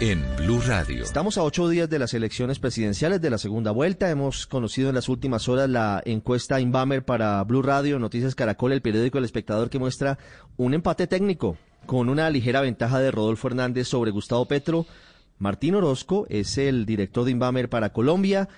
en Blue Radio. Estamos a ocho días de las elecciones presidenciales de la segunda vuelta. Hemos conocido en las últimas horas la encuesta Inbamer para Blue Radio, Noticias Caracol, el periódico El Espectador, que muestra un empate técnico con una ligera ventaja de Rodolfo Hernández sobre Gustavo Petro. Martín Orozco es el director de Inbamer para Colombia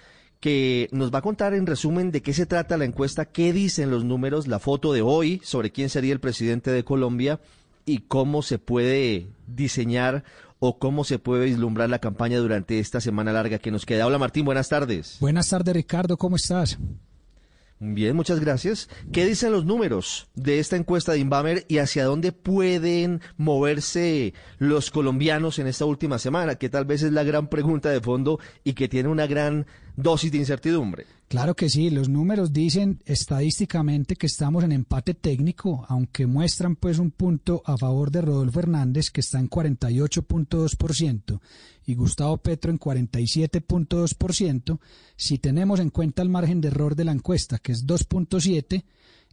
que nos va a contar en resumen de qué se trata la encuesta, qué dicen los números, la foto de hoy sobre quién sería el presidente de Colombia y cómo se puede diseñar o cómo se puede vislumbrar la campaña durante esta semana larga que nos queda. Hola Martín, buenas tardes. Buenas tardes Ricardo, ¿cómo estás? Bien, muchas gracias. ¿Qué dicen los números de esta encuesta de Inbamer y hacia dónde pueden moverse los colombianos en esta última semana? Que tal vez es la gran pregunta de fondo y que tiene una gran dosis de incertidumbre. Claro que sí, los números dicen estadísticamente que estamos en empate técnico, aunque muestran pues un punto a favor de Rodolfo Hernández que está en 48.2% y Gustavo Petro en 47.2%, si tenemos en cuenta el margen de error de la encuesta que es 2.7,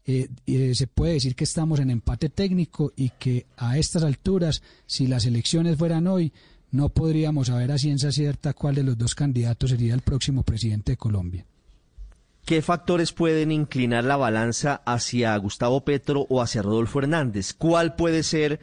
eh, eh, se puede decir que estamos en empate técnico y que a estas alturas, si las elecciones fueran hoy, no podríamos saber a ciencia cierta cuál de los dos candidatos sería el próximo presidente de Colombia. ¿Qué factores pueden inclinar la balanza hacia Gustavo Petro o hacia Rodolfo Hernández? ¿Cuál puede ser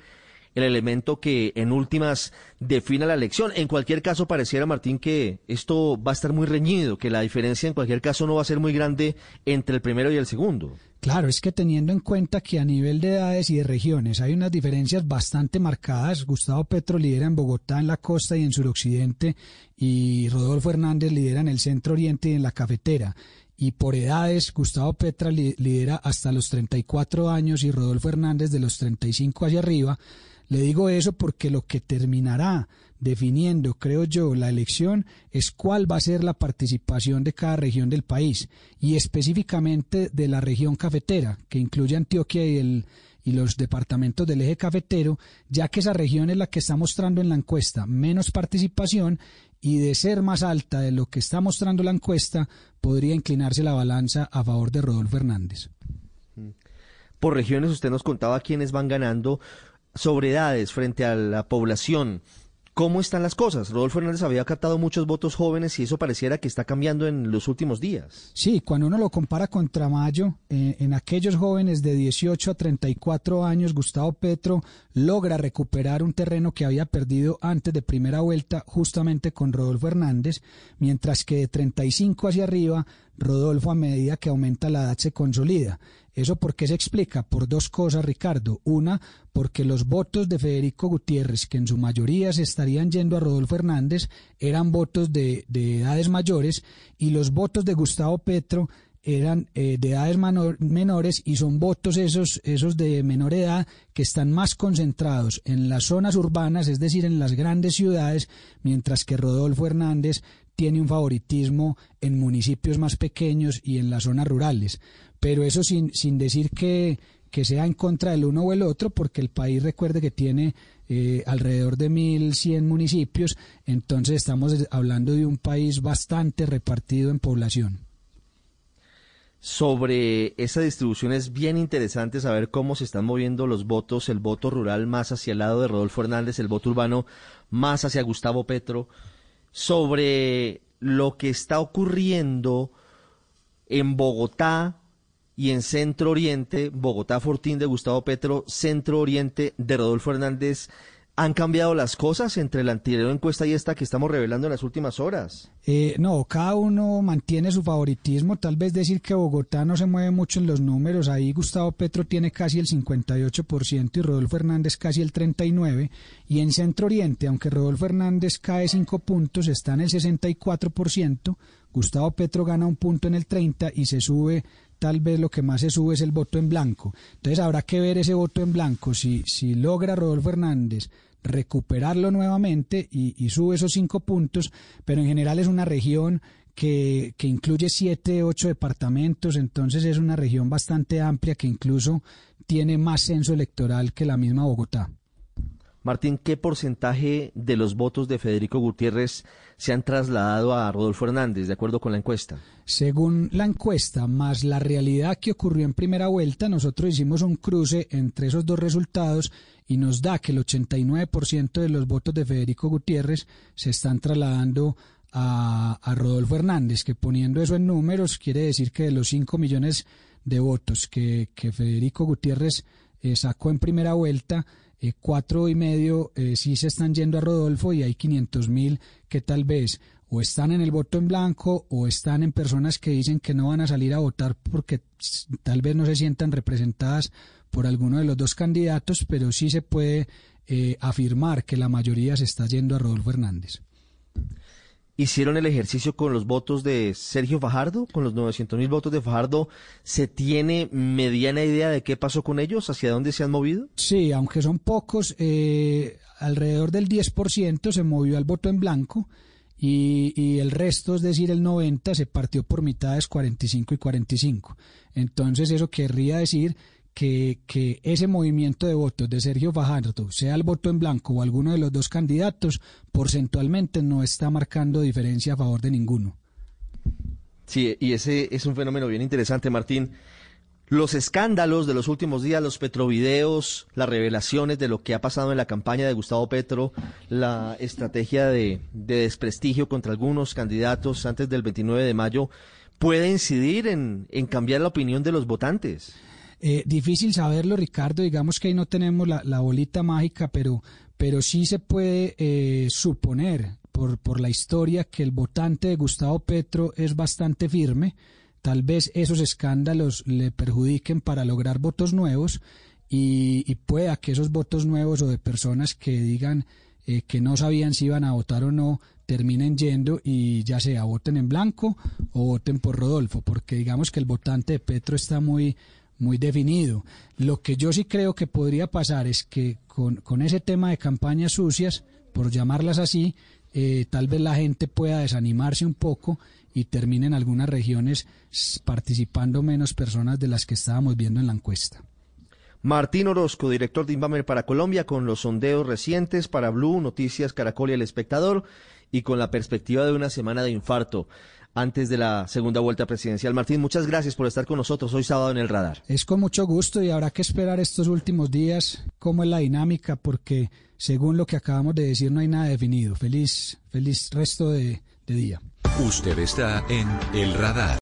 el elemento que en últimas defina la elección? En cualquier caso, pareciera, Martín, que esto va a estar muy reñido, que la diferencia en cualquier caso no va a ser muy grande entre el primero y el segundo. Claro, es que teniendo en cuenta que a nivel de edades y de regiones hay unas diferencias bastante marcadas, Gustavo Petro lidera en Bogotá, en la costa y en suroccidente, y Rodolfo Hernández lidera en el centro oriente y en la cafetera y por edades Gustavo Petra lidera hasta los 34 años y Rodolfo Hernández de los 35 hacia arriba. Le digo eso porque lo que terminará definiendo, creo yo, la elección es cuál va a ser la participación de cada región del país y específicamente de la región cafetera, que incluye Antioquia y el y los departamentos del eje cafetero, ya que esa región es la que está mostrando en la encuesta menos participación y de ser más alta de lo que está mostrando la encuesta, podría inclinarse la balanza a favor de Rodolfo Hernández. Por regiones usted nos contaba quiénes van ganando sobre edades frente a la población. ¿Cómo están las cosas? Rodolfo Hernández había captado muchos votos jóvenes y eso pareciera que está cambiando en los últimos días. Sí, cuando uno lo compara contra Mayo, eh, en aquellos jóvenes de 18 a 34 años, Gustavo Petro logra recuperar un terreno que había perdido antes de primera vuelta justamente con Rodolfo Hernández, mientras que de 35 hacia arriba, Rodolfo a medida que aumenta la edad se consolida. ¿Eso por qué se explica? Por dos cosas, Ricardo. Una, porque los votos de Federico Gutiérrez, que en su mayoría se estarían yendo a Rodolfo Hernández, eran votos de, edades mayores y los votos de Gustavo Petro eran eh, de edades menores y son votos esos, esos de menor edad que están más concentrados en las zonas urbanas, es decir, en las grandes ciudades, mientras que Rodolfo Hernández tiene un favoritismo en municipios más pequeños y en las zonas rurales pero eso sin, sin decir que, que sea en contra del uno o el otro, porque el país recuerde que tiene eh, alrededor de 1.100 municipios, entonces estamos hablando de un país bastante repartido en población. Sobre esa distribución es bien interesante saber cómo se están moviendo los votos, el voto rural más hacia el lado de Rodolfo Hernández, el voto urbano más hacia Gustavo Petro, sobre lo que está ocurriendo en Bogotá, y en Centro Oriente, Bogotá Fortín de Gustavo Petro, Centro Oriente de Rodolfo Hernández, ¿Han cambiado las cosas entre la anterior encuesta y esta que estamos revelando en las últimas horas? Eh, no, cada uno mantiene su favoritismo. Tal vez decir que Bogotá no se mueve mucho en los números. Ahí Gustavo Petro tiene casi el 58% y Rodolfo Hernández casi el 39%. Y en Centro Oriente, aunque Rodolfo Hernández cae 5 puntos, está en el 64%. Gustavo Petro gana un punto en el 30 y se sube tal vez lo que más se sube es el voto en blanco. Entonces habrá que ver ese voto en blanco, si, si logra Rodolfo Hernández recuperarlo nuevamente y, sube esos cinco puntos, pero en general es una región que, que, incluye siete, ocho departamentos, entonces es una región bastante amplia que incluso tiene más censo electoral que la misma Bogotá. Martín, ¿qué porcentaje de los votos de Federico Gutiérrez se han trasladado a Rodolfo Hernández, de acuerdo con la encuesta? Según la encuesta, más la realidad que ocurrió en primera vuelta, nosotros hicimos un cruce entre esos dos resultados y nos da que el 89% de los votos de Federico Gutiérrez se están trasladando a, a, Rodolfo Hernández, que poniendo eso en números quiere decir que de los 5 millones de votos que, que Federico Gutiérrez eh, sacó en primera vuelta, eh, cuatro y medio eh, sí se están yendo a Rodolfo y hay 500 mil que tal vez o están en el voto en blanco o están en personas que dicen que no van a salir a votar porque tal vez no se sientan representadas por alguno de los dos candidatos, pero sí se puede eh, afirmar que la mayoría se está yendo a Rodolfo Hernández hicieron el ejercicio con los votos de Sergio Fajardo, con los 900 mil votos de Fajardo. ¿Se tiene mediana idea de qué pasó con ellos? ¿Hacia dónde se han movido? Sí, aunque son pocos, eh, alrededor del 10% se movió al voto en blanco. Y, y, el resto, es decir, el 90, se partió por mitades 45 y 45. Entonces eso querría decir que, ese movimiento de votos de Sergio Fajardo, sea el voto en blanco o alguno de los dos candidatos, porcentualmente no está marcando diferencia a favor de ninguno. Sí, y ese es un fenómeno bien interesante, Martín. Los escándalos de los últimos días, los petrovideos, las revelaciones de lo que ha pasado en la campaña de Gustavo Petro, la estrategia de, de desprestigio contra algunos candidatos antes del 29 de mayo, puede incidir en, en cambiar la opinión de los votantes. Eh, difícil saberlo, Ricardo. Digamos que ahí no tenemos la, bolita mágica, pero, pero sí se puede eh, suponer por, por la historia que el votante de Gustavo Petro es bastante firme. Tal vez esos escándalos le perjudiquen para lograr votos nuevos y, y pueda que esos votos nuevos o de personas que digan eh, que no sabían si iban a votar o no terminen yendo y ya sea voten en blanco o voten por Rodolfo, porque digamos que el votante de Petro está muy muy definido. Lo que yo sí creo que podría pasar es que con, ese tema de campañas sucias, por llamarlas así, eh, tal vez la gente pueda desanimarse un poco y termine en algunas regiones participando menos personas de las que estábamos viendo en la encuesta. Martín Orozco, director de Inbamer para Colombia, con los sondeos recientes para Blue, Noticias Caracol y El Espectador, y con la perspectiva de una semana de infarto antes de la segunda vuelta presidencial. Martín, muchas gracias por estar con nosotros hoy sábado en el radar. Es con mucho gusto y habrá que esperar estos últimos días cómo es la dinámica porque según lo que acabamos de decir no hay nada definido. Feliz, feliz resto de, de día. Usted está en el radar.